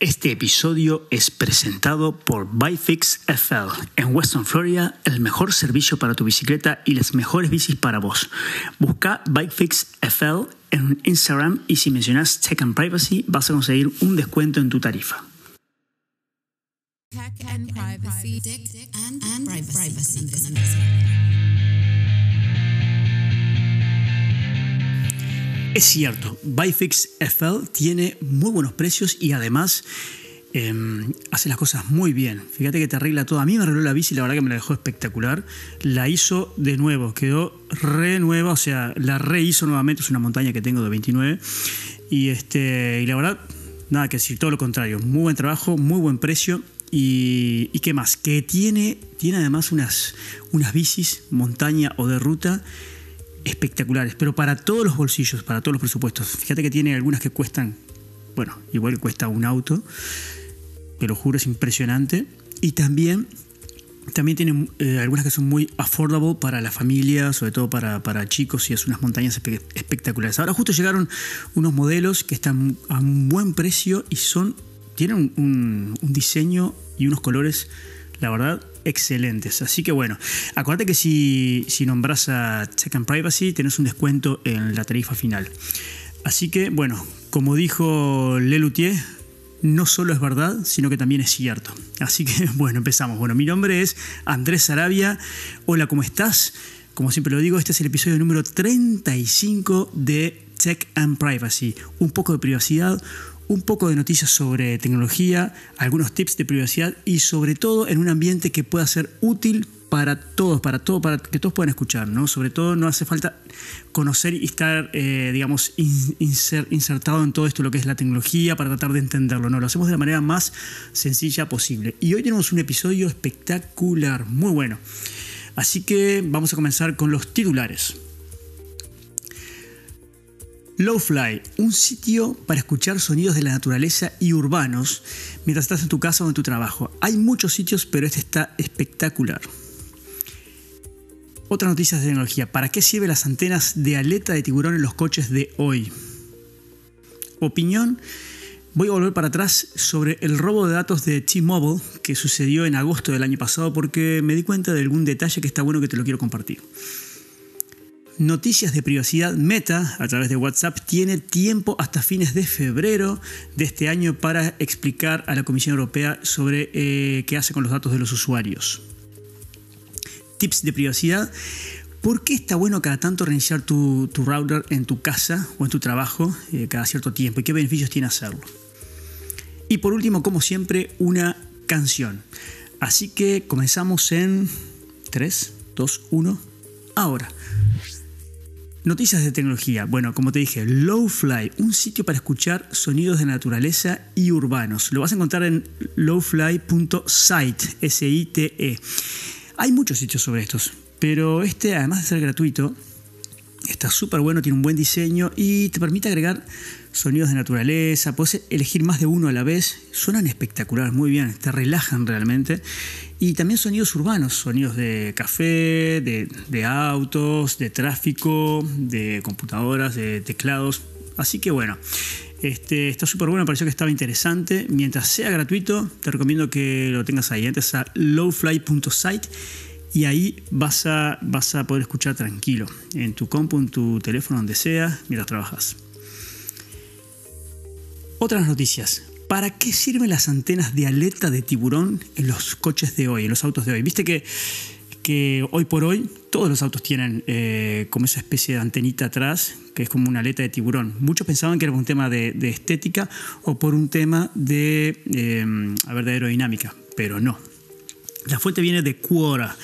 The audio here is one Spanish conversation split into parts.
Este episodio es presentado por Bifix FL. En Western Florida, el mejor servicio para tu bicicleta y las mejores bicis para vos. Busca Bikefix FL en Instagram y si mencionas Tech and Privacy vas a conseguir un descuento en tu tarifa. Tech and privacy. Tech and privacy. Es cierto, Bifix FL tiene muy buenos precios y además em, hace las cosas muy bien. Fíjate que te arregla todo. A mí me arregló la bici, la verdad que me la dejó espectacular. La hizo de nuevo, quedó re nueva, o sea, la rehizo nuevamente. Es una montaña que tengo de 29. Y, este, y la verdad, nada que decir, todo lo contrario. Muy buen trabajo, muy buen precio. Y, qué más, que tiene, tiene además unas, unas bicis, montaña o de ruta espectaculares, pero para todos los bolsillos, para todos los presupuestos. Fíjate que tiene algunas que cuestan, bueno, igual cuesta un auto, te lo juro, es impresionante. Y también, también tiene eh, algunas que son muy affordable para la familia, sobre todo para, para chicos, y es unas montañas espectaculares. Ahora justo llegaron unos modelos que están a un buen precio y son, tienen un, un diseño y unos colores, la verdad, excelentes. Así que bueno, acuérdate que si, si nombras a Check and Privacy tenés un descuento en la tarifa final. Así que bueno, como dijo Lelutier, no solo es verdad, sino que también es cierto. Así que bueno, empezamos. Bueno, mi nombre es Andrés Arabia. Hola, ¿cómo estás? Como siempre lo digo, este es el episodio número 35 de Tech and Privacy. Un poco de privacidad, un poco de noticias sobre tecnología, algunos tips de privacidad y sobre todo en un ambiente que pueda ser útil para todos, para todos, para que todos puedan escuchar, ¿no? Sobre todo no hace falta conocer y estar, eh, digamos, insertado en todo esto, lo que es la tecnología, para tratar de entenderlo, ¿no? Lo hacemos de la manera más sencilla posible. Y hoy tenemos un episodio espectacular, muy bueno. Así que vamos a comenzar con los titulares. Lowfly, un sitio para escuchar sonidos de la naturaleza y urbanos mientras estás en tu casa o en tu trabajo. Hay muchos sitios, pero este está espectacular. Otra noticia de tecnología. ¿Para qué sirven las antenas de aleta de tiburón en los coches de hoy? Opinión. Voy a volver para atrás sobre el robo de datos de T-Mobile que sucedió en agosto del año pasado porque me di cuenta de algún detalle que está bueno que te lo quiero compartir. Noticias de privacidad Meta a través de WhatsApp tiene tiempo hasta fines de febrero de este año para explicar a la Comisión Europea sobre eh, qué hace con los datos de los usuarios. Tips de privacidad. ¿Por qué está bueno cada tanto reiniciar tu, router en tu casa o en tu trabajo eh, cada cierto tiempo? ¿Y qué beneficios tiene hacerlo? Y por último, como siempre, una canción. Así que comenzamos en 3, 2, 1, ahora. Noticias de tecnología. Bueno, como te dije, Lowfly, un sitio para escuchar sonidos de naturaleza y urbanos. Lo vas a encontrar en lowfly.site, S-I-T-E. Hay muchos sitios sobre estos, pero este, además de ser gratuito, está súper bueno, tiene un buen diseño y te permite agregar sonidos de naturaleza, puedes elegir más de uno a la vez, suenan espectacular, muy bien, te relajan realmente. Y también sonidos urbanos, sonidos de café, de, autos, de tráfico, de computadoras, de teclados. Así que bueno, este, está súper bueno, pareció que estaba interesante. Mientras sea gratuito, te recomiendo que lo tengas ahí. Entres a lowfly.site y ahí vas a, vas a poder escuchar tranquilo, en tu compu, en tu teléfono, donde sea, mientras trabajas. Otras noticias. ¿Para qué sirven las antenas de aleta de tiburón en los coches de hoy, en los autos de hoy? Viste que, que hoy por hoy todos los autos tienen eh, como esa especie de antenita atrás, que es como una aleta de tiburón. Muchos pensaban que era por un tema de, estética o por un tema de, eh, de aerodinámica, pero no. La fuente viene de Quora.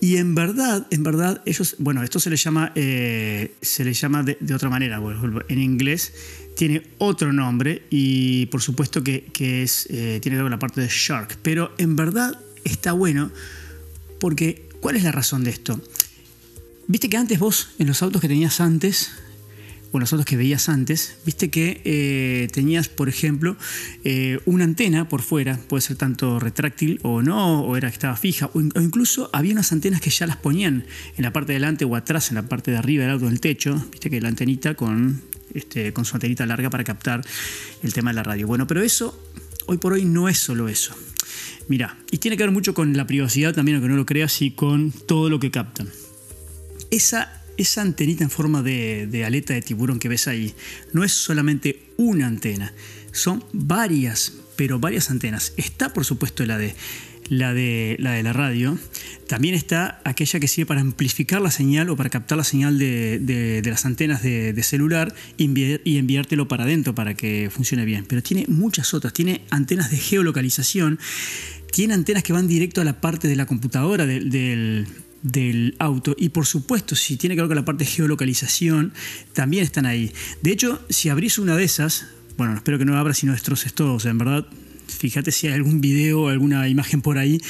Y en verdad, en verdad, ellos, bueno, esto se le llama, eh, se le llama de, otra manera, en inglés tiene otro nombre y por supuesto que, es, eh, tiene que ver con la parte de Shark, pero en verdad está bueno porque, ¿cuál es la razón de esto? Viste que antes vos, en los autos que tenías antes, o los autos que veías antes, viste que eh, tenías, por ejemplo, eh, una antena por fuera, puede ser tanto retráctil o no, o era que estaba fija, o, incluso había unas antenas que ya las ponían en la parte de delante o atrás, en la parte de arriba del auto, del techo, viste que la antenita con, este, con su antenita larga para captar el tema de la radio. Bueno, pero eso hoy por hoy no es solo eso. Mira, y tiene que ver mucho con la privacidad también, aunque no lo creas, y con todo lo que captan. Esa, esa antenita en forma de, de aleta de tiburón que ves ahí no es solamente una antena, son varias, pero varias antenas. Está por supuesto la de la de, la de la radio, también está aquella que sirve para amplificar la señal o para captar la señal de, de, de las antenas de, celular y enviártelo para adentro para que funcione bien. Pero tiene muchas otras, tiene antenas de geolocalización, tiene antenas que van directo a la parte de la computadora del, del auto y por supuesto si tiene que ver con la parte de geolocalización también están ahí de hecho si abrís una de esas bueno espero que no abras si no destroces todo o sea en verdad fíjate si hay algún video alguna imagen por ahí.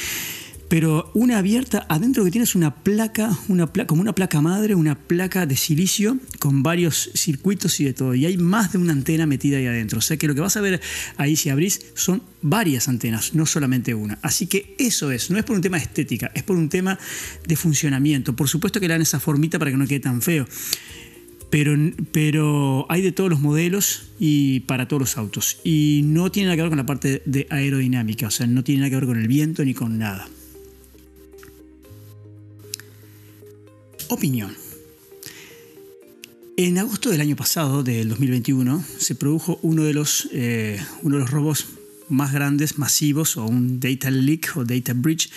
Pero una abierta, adentro que tienes una placa, una como una placa madre, una placa de silicio con varios circuitos y de todo. Y hay más de una antena metida ahí adentro. O sea que lo que vas a ver ahí si abrís son varias antenas, no solamente una. Así que eso es, no es por un tema de estética, es por un tema de funcionamiento. Por supuesto que le dan esa formita para que no quede tan feo pero, pero hay de todos los modelos y para todos los autos. Y no tiene nada que ver con la parte de aerodinámica, o sea, no tiene nada que ver con el viento ni con nada. Opinión. En agosto del año pasado, del 2021, se produjo uno de los, eh, uno de los robos más grandes, masivos, o un data leak o data breach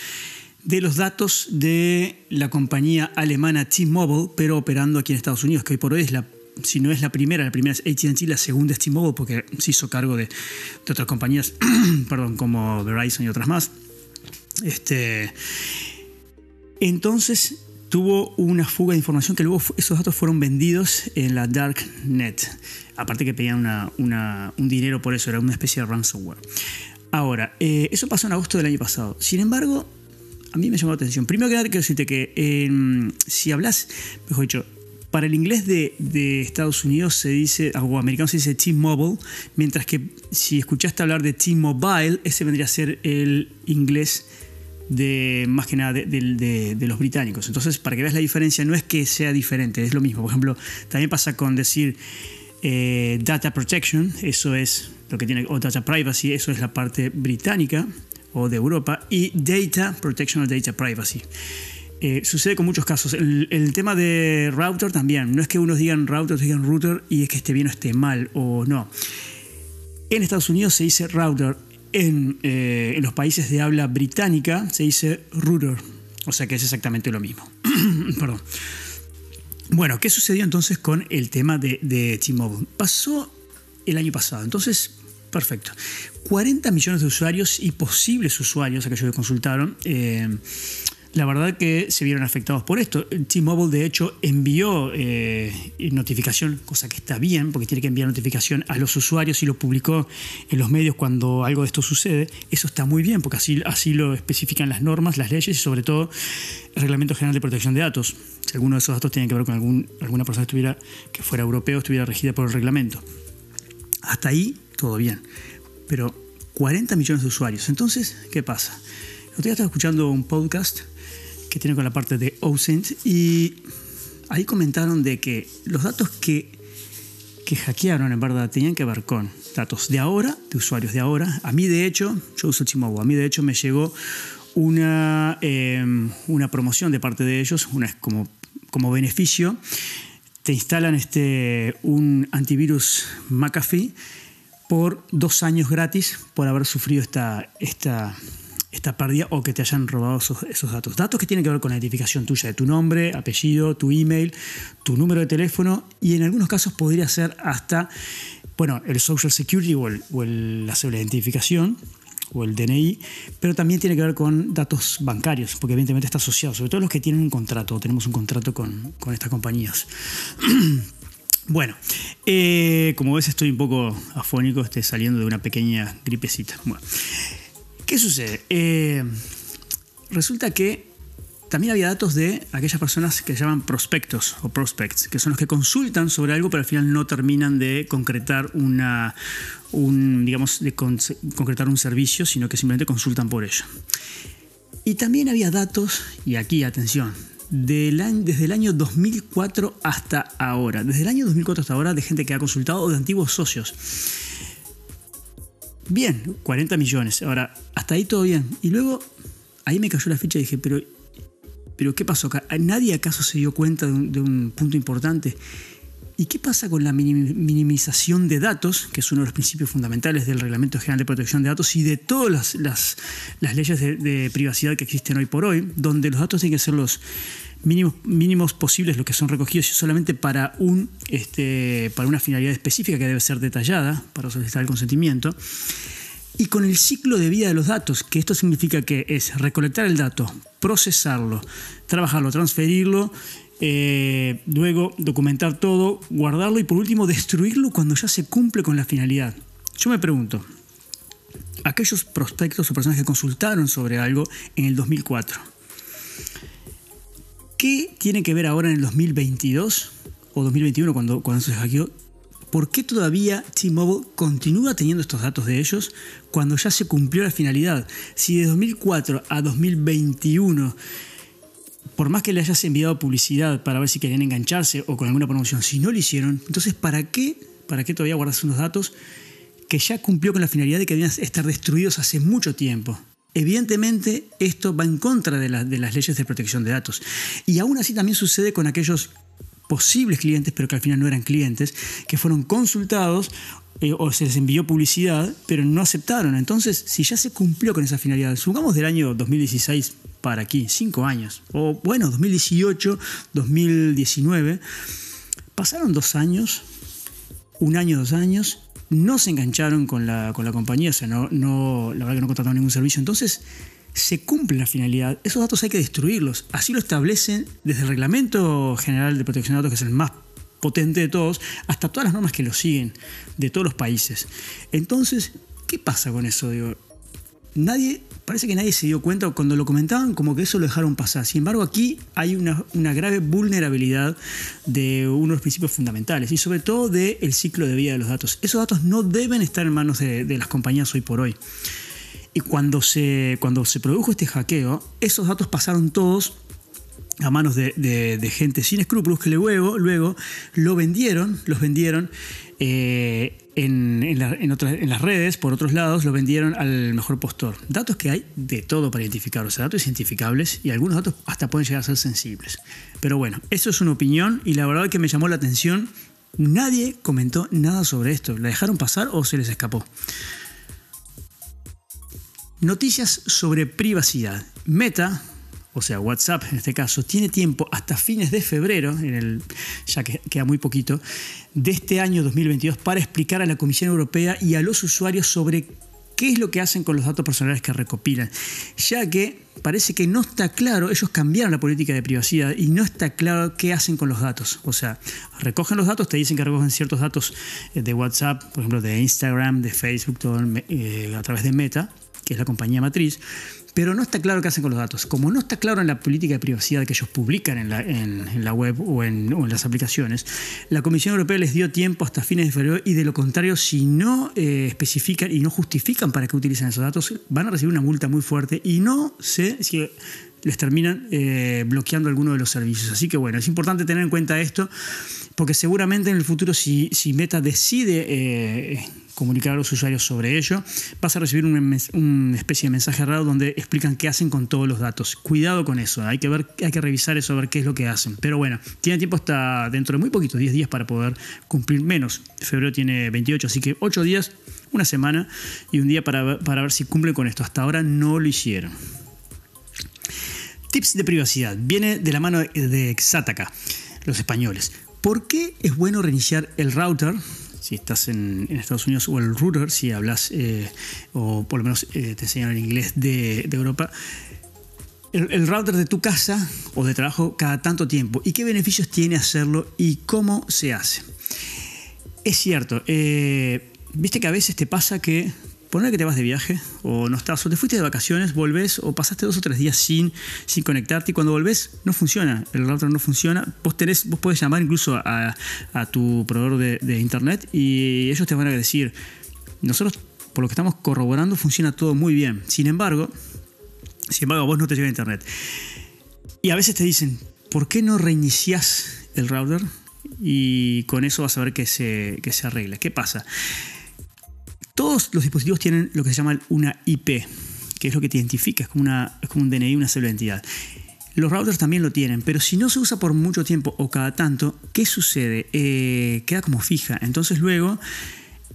de los datos de la compañía alemana T-Mobile, pero operando aquí en Estados Unidos, que hoy por hoy es la, si no es la primera, la primera es ATT, la segunda es T-Mobile, porque se hizo cargo de, otras compañías, perdón, como Verizon y otras más. Este, entonces tuvo una fuga de información que luego esos datos fueron vendidos en la Darknet. Aparte que pedían un dinero por eso, era una especie de ransomware. Ahora, eh, eso pasó en agosto del año pasado. Sin embargo, a mí me llamó la atención. Primero que nada, quiero decirte que em, si hablas, mejor dicho, para el inglés de, Estados Unidos se dice, o americano se dice T-Mobile, mientras que si escuchaste hablar de T-Mobile, ese vendría a ser el inglés de más que nada de, los británicos. Entonces, para que veas la diferencia, no es que sea diferente, es lo mismo. Por ejemplo, también pasa con decir eh, data protection, eso es lo que tiene, o data privacy, eso es la parte británica o de Europa, y Data Protection of Data Privacy. Eh, sucede con muchos casos. El, tema de router también. No es que unos digan router, otros digan router y es que esté bien o esté mal o no. En Estados Unidos se dice router. En, eh, en los países de habla británica se dice router. O sea que es exactamente lo mismo. Perdón. Bueno, ¿qué sucedió entonces con el tema de, de T-Mobile? Pasó el año pasado. Entonces, Perfecto. 40 millones de usuarios y posibles usuarios, aquellos que consultaron, eh, la verdad que se vieron afectados por esto. T-Mobile, de hecho, envió eh, notificación, cosa que está bien, porque tiene que enviar notificación a los usuarios y lo publicó en los medios cuando algo de esto sucede. Eso está muy bien, porque así, así lo especifican las normas, las leyes y sobre todo el Reglamento General de Protección de Datos. Si alguno de esos datos tiene que ver con algún, alguna persona que, estuviera, que fuera europeo, estuviera regida por el reglamento. Hasta ahí todo bien. Pero 40 millones de usuarios. Entonces, ¿qué pasa? El otro día estaba escuchando un podcast que tiene con la parte de OSINT y ahí comentaron de que los datos que, que hackearon en verdad tenían que ver con datos de ahora, de usuarios de ahora. A mí de hecho, yo uso Chimobo, a mí de hecho me llegó una, em, una promoción de parte de ellos, una, como, como beneficio. Te instalan este, un antivirus McAfee por dos años gratis por haber sufrido esta, esta, esta pérdida o que te hayan robado esos, datos. Datos que tienen que ver con la identificación tuya de tu nombre, apellido, tu email, tu número de teléfono y en algunos casos podría ser hasta bueno, el Social Security o, el, la cédula de identificación o el DNI, pero también tiene que ver con datos bancarios, porque evidentemente está asociado, sobre todo los que tienen un contrato, tenemos un contrato con, con estas compañías. Bueno, eh, como ves estoy un poco afónico, estoy saliendo de una pequeña gripecita. Bueno, ¿qué sucede? Eh, resulta que también había datos de aquellas personas que se llaman prospectos o prospects, que son los que consultan sobre algo pero al final no terminan de concretar una, un, digamos, concretar un servicio, sino que simplemente consultan por ello. Y también había datos, y aquí atención, desde el año 2004 hasta ahora. Desde el año 2004 hasta ahora de gente que ha consultado o de antiguos socios. Bien, 40 millones. Ahora, hasta ahí todo bien. Y luego, ahí me cayó la ficha y dije, pero, pero ¿qué pasó? ¿Nadie acaso se dio cuenta de un punto importante? ¿Y qué pasa con la minimización de datos, que es uno de los principios fundamentales del Reglamento General de Protección de Datos y de todas las, las, las leyes de, de, privacidad que existen hoy por hoy, donde los datos tienen que ser los mínimos, mínimos posibles, los que son recogidos solamente para, un, este, para una finalidad específica que debe ser detallada para solicitar el consentimiento? Y con el ciclo de vida de los datos, que esto significa que es recolectar el dato, procesarlo, trabajarlo, transferirlo eh, luego documentar todo, guardarlo y por último destruirlo cuando ya se cumple con la finalidad. Yo me pregunto, aquellos prospectos o personas que consultaron sobre algo en el 2004, ¿qué tiene que ver ahora en el 2022 o 2021 cuando, cuando se hackeó? ¿Por qué todavía T-Mobile continúa teniendo estos datos de ellos cuando ya se cumplió la finalidad? Si de 2004 a 2021 por más que le hayas enviado publicidad para ver si querían engancharse o con alguna promoción, si no lo hicieron, entonces ¿para qué, para qué todavía guardas unos datos que ya cumplió con la finalidad de que debían estar destruidos hace mucho tiempo? Evidentemente esto va en contra de, de las leyes de protección de datos. Y aún así también sucede con aquellos posibles clientes, pero que al final no eran clientes, que fueron consultados eh, o se les envió publicidad, pero no aceptaron. Entonces, si ya se cumplió con esa finalidad, supongamos del año 2016 para aquí, cinco años, o bueno, 2018, 2019, pasaron dos años, un año, dos años, no se engancharon con la, con la compañía, o sea, no, no, la verdad que no contrataron ningún servicio, entonces se cumple la finalidad, esos datos hay que destruirlos, así lo establecen desde el Reglamento General de Protección de Datos, que es el más potente de todos, hasta todas las normas que lo siguen de todos los países. Entonces, ¿qué pasa con eso? Nadie, parece que nadie se dio cuenta, cuando lo comentaban como que eso lo dejaron pasar. Sin embargo, aquí hay una, grave vulnerabilidad de uno de los principios fundamentales y sobre todo del ciclo de vida de los datos. Esos datos no deben estar en manos de, las compañías hoy por hoy. Y cuando se, cuando se produjo este hackeo, esos datos pasaron todos a manos de, gente sin escrúpulos que luego, luego lo vendieron, los vendieron eh, en, las redes, por otros lados, lo vendieron al mejor postor. Datos que hay de todo para identificar, datos identificables y algunos datos hasta pueden llegar a ser sensibles. Pero bueno, eso es una opinión y la verdad que me llamó la atención. Nadie comentó nada sobre esto. ¿La dejaron pasar o se les escapó? Noticias sobre privacidad. Meta o sea, WhatsApp en este caso, tiene tiempo hasta fines de febrero, en el, ya que queda muy poquito, de este año 2022 para explicar a la Comisión Europea y a los usuarios sobre qué es lo que hacen con los datos personales que recopilan, ya que parece que no está claro, ellos cambiaron la política de privacidad y no está claro qué hacen con los datos. O sea, recogen los datos, te dicen que recogen ciertos datos eh, de WhatsApp, por ejemplo, de Instagram, de Facebook, todo eh, a través de Meta, que es la compañía matriz, pero no está claro qué hacen con los datos. Como no está claro en la política de privacidad que ellos publican en la, web o en, las aplicaciones, la Comisión Europea les dio tiempo hasta fines de febrero y de lo contrario, si no eh, especifican y no justifican para qué utilizan esos datos, van a recibir una multa muy fuerte y no sé si les terminan eh, bloqueando alguno de los servicios. Así que bueno, es importante tener en cuenta esto, porque seguramente en el futuro si, si Meta decide eh, comunicar a los usuarios sobre ello, vas a recibir una, especie de mensaje raro donde explican qué hacen con todos los datos. Cuidado con eso, hay que, ver, hay que revisar eso, ver qué es lo que hacen. Pero bueno, tiene tiempo hasta dentro de muy poquito, 10 días para poder cumplir menos. Febrero tiene 28, así que 8 días, una semana y un día para, para ver si cumplen con esto. Hasta ahora no lo hicieron. Tips de privacidad. Viene de la mano de Exataca, los españoles. ¿Por qué es bueno reiniciar el router si estás en, Estados Unidos, o el router, si hablas, eh, o por lo menos eh, te enseñan el inglés de, Europa, el, router de tu casa o de trabajo cada tanto tiempo y qué beneficios tiene hacerlo y cómo se hace. Es cierto, eh, viste que a veces te pasa que poner que te vas de viaje o no estás, o te fuiste de vacaciones, volvés o pasaste dos o tres días sin, sin conectarte y cuando volvés no funciona, el router no funciona. Vos, tenés, vos podés llamar incluso a, tu proveedor de, internet y ellos te van a decir, nosotros por lo que estamos corroborando funciona todo muy bien. Sin embargo, sin embargo, a vos no te llega internet. Y a veces te dicen, ¿por qué no reinicias el router? Y con eso vas a ver que se, que se arregla. ¿Qué pasa? Todos los dispositivos tienen lo que se llama una IP, que es lo que te identifica, es como, una, como un DNI, una célula de identidad. Los routers también lo tienen, pero si no se usa por mucho tiempo o cada tanto, ¿qué sucede? Eh, queda como fija. Entonces luego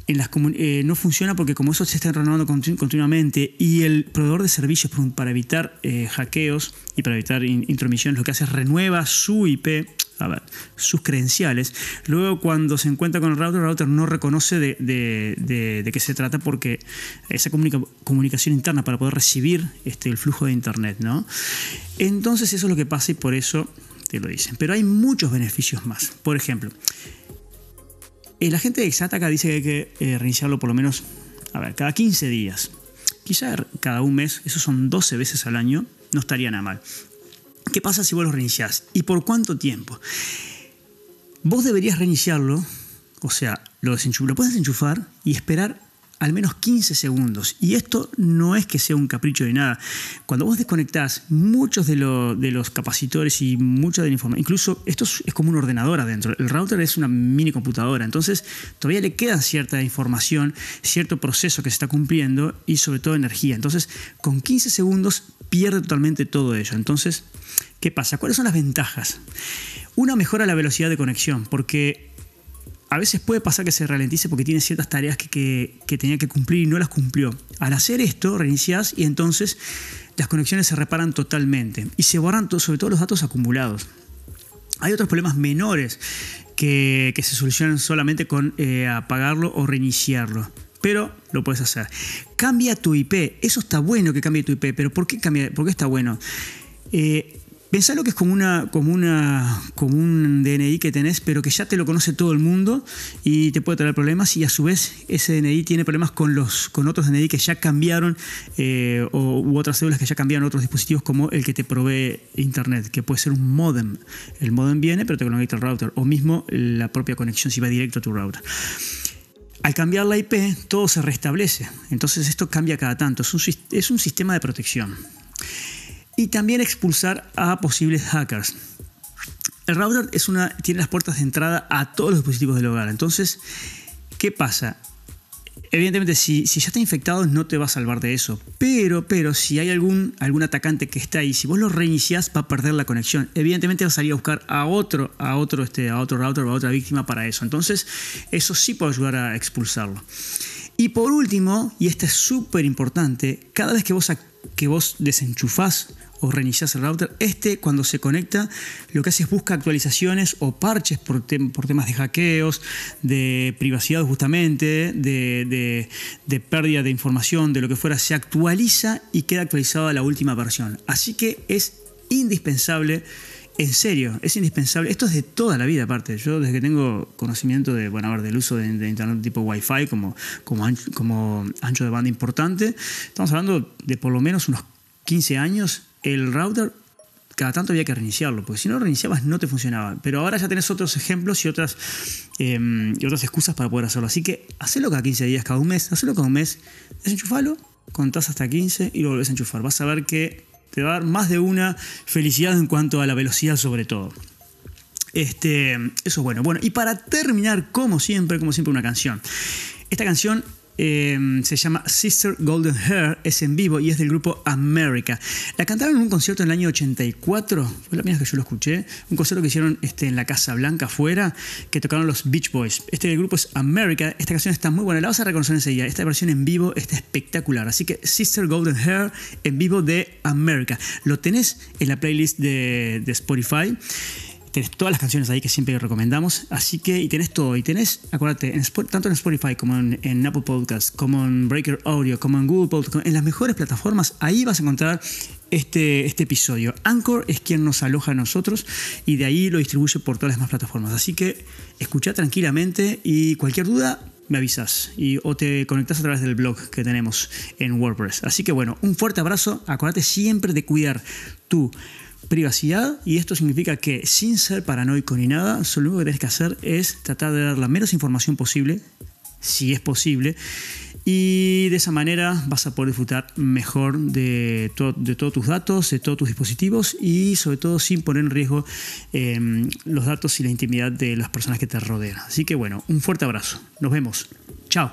en las eh, no funciona porque como eso se está renovando continuamente y el proveedor de servicios para evitar eh, hackeos y para evitar intromisiones lo que hace es renueva su IP, a ver, sus credenciales. Luego cuando se encuentra con el router, el router no reconoce de, qué se trata porque esa comunicación interna para poder recibir este, el flujo de Internet. ¿no? Entonces eso es lo que pasa y por eso te lo dicen. Pero hay muchos beneficios más. Por ejemplo, la gente de Exataca dice que hay que eh, reiniciarlo por lo menos, a ver, cada 15 días. Quizá cada un mes, eso son 12 veces al año, no estaría nada mal. ¿Qué pasa si vos lo reiniciás? ¿Y por cuánto tiempo? Vos deberías reiniciarlo, o sea, lo, lo puedes desenchufar y esperar al menos 15 segundos. Y esto no es que sea un capricho de nada. Cuando vos desconectás muchos de, los capacitores y mucha de la información, incluso esto es, como un ordenador adentro, el router es una mini computadora, entonces todavía le queda cierta información, cierto proceso que se está cumpliendo y sobre todo energía. Entonces, con 15 segundos pierde totalmente todo ello. Entonces, ¿qué pasa? ¿Cuáles son las ventajas? Una mejora la velocidad de conexión, porque a veces puede pasar que se ralentice porque tiene ciertas tareas que, tenía que cumplir y no las cumplió. Al hacer esto, reinicias y entonces las conexiones se reparan totalmente y se borran sobre todo los datos acumulados. Hay otros problemas menores que, se solucionan solamente con eh, apagarlo o reiniciarlo. Pero lo puedes hacer. Cambia tu IP. Eso está bueno que cambie tu IP. Pero ¿por qué, cambia, por qué está bueno? Eh, Pensalo que es como, una, como, una, como un DNI que tenés, pero que ya te lo conoce todo el mundo y te puede traer problemas y a su vez ese DNI tiene problemas con, los, con otros DNI que ya cambiaron eh, o, u otras células que ya cambiaron otros dispositivos como el que te provee Internet, que puede ser un modem. El modem viene pero te conecta al router o mismo la propia conexión si va directo a tu router. Al cambiar la IP, todo se restablece. Entonces esto cambia cada tanto. Es un, es un sistema de protección y también expulsar a posibles hackers. El router tiene las puertas de entrada a todos los dispositivos del hogar. Entonces, ¿qué pasa? Evidentemente, si, ya está infectado, no te va a salvar de eso. Pero, pero, si hay algún, algún atacante que está ahí, si vos lo reiniciás, va a perder la conexión. Evidentemente vas a salir a buscar a otro, a otro, este, a otro router o a otra víctima para eso. Entonces, eso sí puede ayudar a expulsarlo. Y por último, y este es súper importante, cada vez que vos, que vos desenchufás o reinicias el router. Este, cuando se conecta, lo que hace es busca actualizaciones o parches por, por temas de hackeos, de privacidad justamente, de, de, pérdida de información, de lo que fuera. Se actualiza y queda actualizada la última versión. Así que es indispensable. En serio, es indispensable. Esto es de toda la vida, aparte. Yo desde que tengo conocimiento de, bueno, a del uso de, internet tipo Wi-Fi como, como ancho de banda importante, estamos hablando de por lo menos unos 15 años el router cada tanto había que reiniciarlo, porque si no lo reiniciabas no te funcionaba. Pero ahora ya tenés otros ejemplos y otras, em, y otras excusas para poder hacerlo. Así que hacelo cada 15 días, cada un mes, hacelo cada un mes, desenchufalo, contás hasta 15 y lo volvés a enchufar. Vas a ver que te va a dar más de una felicidad en cuanto a la velocidad sobre todo. Este, eso es bueno. Bueno, y para terminar, como siempre, como siempre, una canción. Esta canción Em, se llama Sister Golden Hair, es en vivo y es del grupo America. La cantaron en un concierto en el año 84, fue la primera vez que yo lo escuché, un concierto que hicieron este, en la Casa Blanca afuera, que tocaron los Beach Boys. Este grupo es America, esta canción está muy buena, la vas a reconocer enseguida, esta versión en vivo está espectacular, así que Sister Golden Hair en vivo de America. Lo tenés en la playlist de, de Spotify. Tenés todas las canciones ahí que siempre recomendamos. Así que, y tenés todo. Y tenés, acuérdate, en, tanto en Spotify como en, Apple Podcasts, como en Breaker Audio, como en Google Podcasts, en las mejores plataformas, ahí vas a encontrar este, este episodio. Anchor es quien nos aloja a nosotros y de ahí lo distribuye por todas las demás plataformas. Así que escucha tranquilamente y cualquier duda me avisas y, o te conectas a través del blog que tenemos en WordPress. Así que bueno, un fuerte abrazo. Acuérdate siempre de cuidar tu privacidad y esto significa que sin ser paranoico ni nada, lo único que tienes que hacer es tratar de dar la menos información posible, si es posible, y de esa manera vas a poder disfrutar mejor de, de todos tus datos, de todos tus dispositivos y sobre todo sin poner en riesgo em, los datos y la intimidad de las personas que te rodean. Así que bueno, un fuerte abrazo. Nos vemos. Chao.